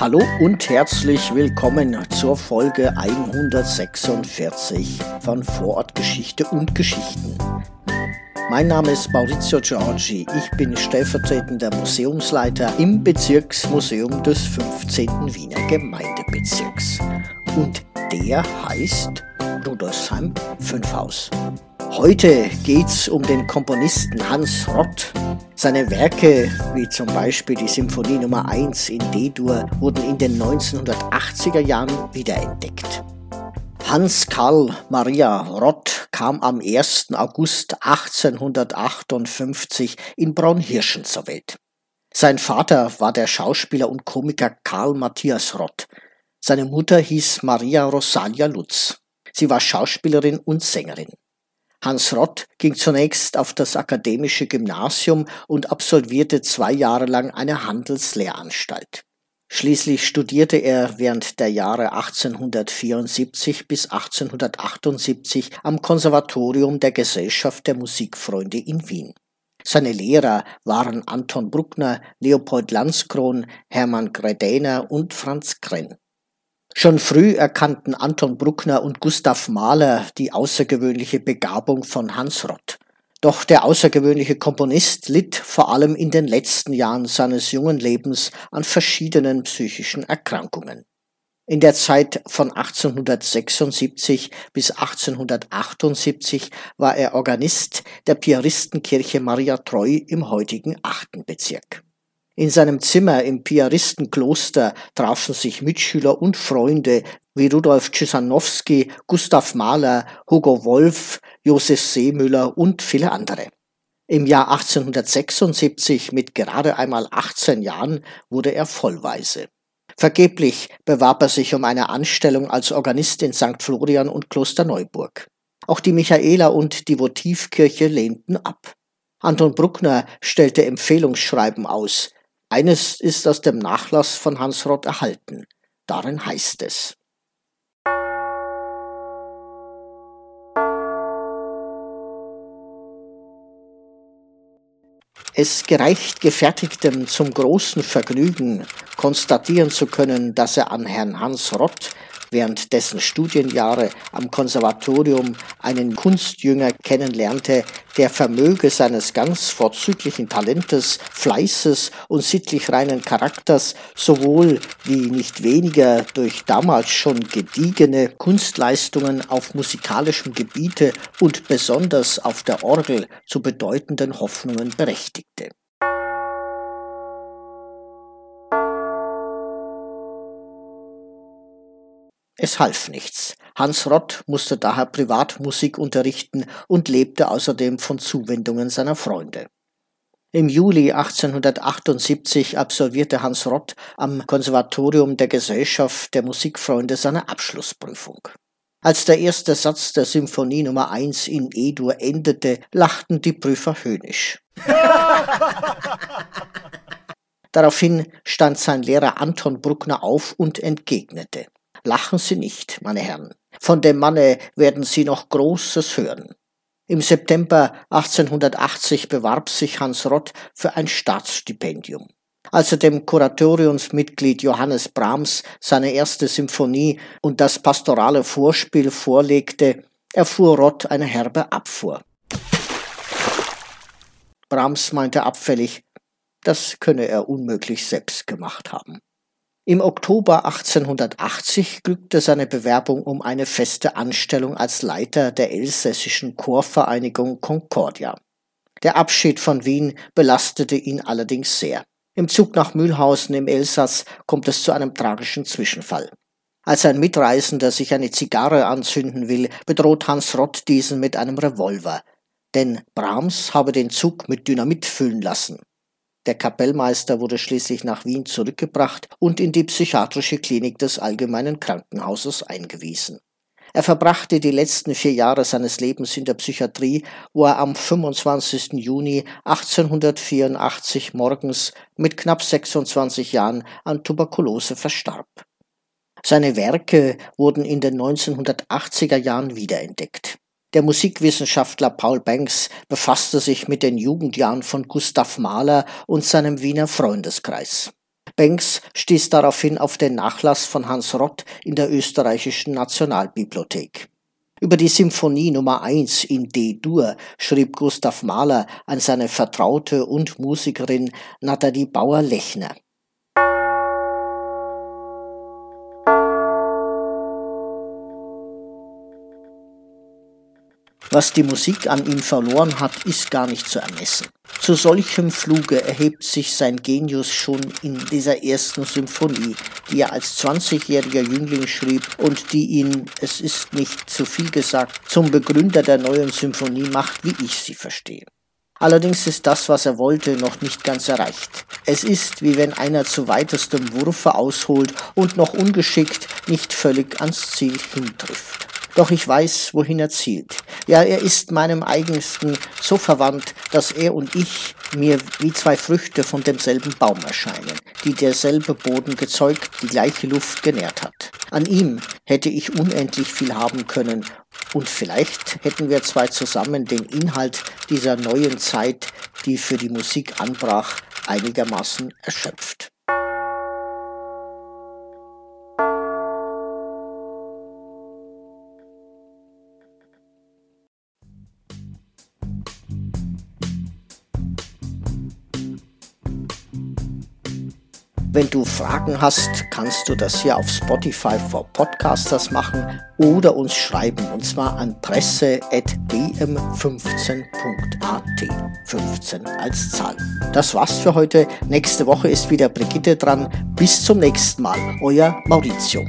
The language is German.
Hallo und herzlich willkommen zur Folge 146 von Vorortgeschichte und Geschichten. Mein Name ist Maurizio Giorgi. Ich bin stellvertretender Museumsleiter im Bezirksmuseum des 15. Wiener Gemeindebezirks. Und der heißt Rudolfsheim 5 Haus. Heute geht's um den Komponisten Hans Rott. Seine Werke, wie zum Beispiel die Symphonie Nummer 1 in D-Dur, wurden in den 1980er Jahren wiederentdeckt. Hans Karl Maria Rott kam am 1. August 1858 in Braunhirschen zur Welt. Sein Vater war der Schauspieler und Komiker Karl Matthias Rott. Seine Mutter hieß Maria Rosalia Lutz. Sie war Schauspielerin und Sängerin. Hans Rott ging zunächst auf das akademische Gymnasium und absolvierte zwei Jahre lang eine Handelslehranstalt. Schließlich studierte er während der Jahre 1874 bis 1878 am Konservatorium der Gesellschaft der Musikfreunde in Wien. Seine Lehrer waren Anton Bruckner, Leopold Landskron, Hermann Gredäner und Franz Krenn. Schon früh erkannten Anton Bruckner und Gustav Mahler die außergewöhnliche Begabung von Hans Rott. Doch der außergewöhnliche Komponist litt vor allem in den letzten Jahren seines jungen Lebens an verschiedenen psychischen Erkrankungen. In der Zeit von 1876 bis 1878 war er Organist der Piaristenkirche Maria Treu im heutigen achten Bezirk. In seinem Zimmer im Piaristenkloster trafen sich Mitschüler und Freunde wie Rudolf Czesanowski, Gustav Mahler, Hugo Wolf, Josef Seemüller und viele andere. Im Jahr 1876, mit gerade einmal 18 Jahren, wurde er Vollweise. Vergeblich bewarb er sich um eine Anstellung als Organist in St. Florian und Klosterneuburg. Auch die Michaela- und die Votivkirche lehnten ab. Anton Bruckner stellte Empfehlungsschreiben aus, eines ist aus dem Nachlass von Hans Roth erhalten. Darin heißt es. Es gereicht Gefertigtem zum großen Vergnügen, konstatieren zu können, dass er an Herrn Hans Rott während dessen Studienjahre am Konservatorium einen Kunstjünger kennenlernte, der vermöge seines ganz vorzüglichen Talentes, Fleißes und sittlich reinen Charakters sowohl wie nicht weniger durch damals schon gediegene Kunstleistungen auf musikalischem Gebiete und besonders auf der Orgel zu bedeutenden Hoffnungen berechtigte. Es half nichts. Hans Rott musste daher Privatmusik unterrichten und lebte außerdem von Zuwendungen seiner Freunde. Im Juli 1878 absolvierte Hans Rott am Konservatorium der Gesellschaft der Musikfreunde seine Abschlussprüfung. Als der erste Satz der Symphonie Nummer 1 in E-Dur endete, lachten die Prüfer höhnisch. Daraufhin stand sein Lehrer Anton Bruckner auf und entgegnete. Lachen Sie nicht, meine Herren. Von dem Manne werden Sie noch Großes hören. Im September 1880 bewarb sich Hans Rott für ein Staatsstipendium. Als er dem Kuratoriumsmitglied Johannes Brahms seine erste Symphonie und das pastorale Vorspiel vorlegte, erfuhr Rott eine herbe Abfuhr. Brahms meinte abfällig, das könne er unmöglich selbst gemacht haben. Im Oktober 1880 glückte seine Bewerbung um eine feste Anstellung als Leiter der elsässischen Chorvereinigung Concordia. Der Abschied von Wien belastete ihn allerdings sehr. Im Zug nach Mühlhausen im Elsass kommt es zu einem tragischen Zwischenfall. Als ein Mitreisender sich eine Zigarre anzünden will, bedroht Hans Rott diesen mit einem Revolver. Denn Brahms habe den Zug mit Dynamit füllen lassen. Der Kapellmeister wurde schließlich nach Wien zurückgebracht und in die psychiatrische Klinik des Allgemeinen Krankenhauses eingewiesen. Er verbrachte die letzten vier Jahre seines Lebens in der Psychiatrie, wo er am 25. Juni 1884 morgens mit knapp 26 Jahren an Tuberkulose verstarb. Seine Werke wurden in den 1980er Jahren wiederentdeckt. Der Musikwissenschaftler Paul Banks befasste sich mit den Jugendjahren von Gustav Mahler und seinem Wiener Freundeskreis. Banks stieß daraufhin auf den Nachlass von Hans Rott in der österreichischen Nationalbibliothek. Über die Symphonie Nummer 1 in D-Dur schrieb Gustav Mahler an seine Vertraute und Musikerin Nathalie Bauer-Lechner. Was die Musik an ihm verloren hat, ist gar nicht zu ermessen. Zu solchem Fluge erhebt sich sein Genius schon in dieser ersten Symphonie, die er als 20-jähriger Jüngling schrieb und die ihn, es ist nicht zu viel gesagt, zum Begründer der neuen Symphonie macht, wie ich sie verstehe. Allerdings ist das, was er wollte, noch nicht ganz erreicht. Es ist, wie wenn einer zu weitestem Wurfe ausholt und noch ungeschickt nicht völlig ans Ziel hintrifft. Doch ich weiß, wohin er zielt. Ja, er ist meinem Eigensten so verwandt, dass er und ich mir wie zwei Früchte von demselben Baum erscheinen, die derselbe Boden gezeugt, die gleiche Luft genährt hat. An ihm hätte ich unendlich viel haben können, und vielleicht hätten wir zwei zusammen den Inhalt dieser neuen Zeit, die für die Musik anbrach, einigermaßen erschöpft. Wenn du Fragen hast, kannst du das hier auf Spotify for Podcasters machen oder uns schreiben und zwar an presse.dm15.at. 15 als Zahl. Das war's für heute. Nächste Woche ist wieder Brigitte dran. Bis zum nächsten Mal. Euer Maurizio.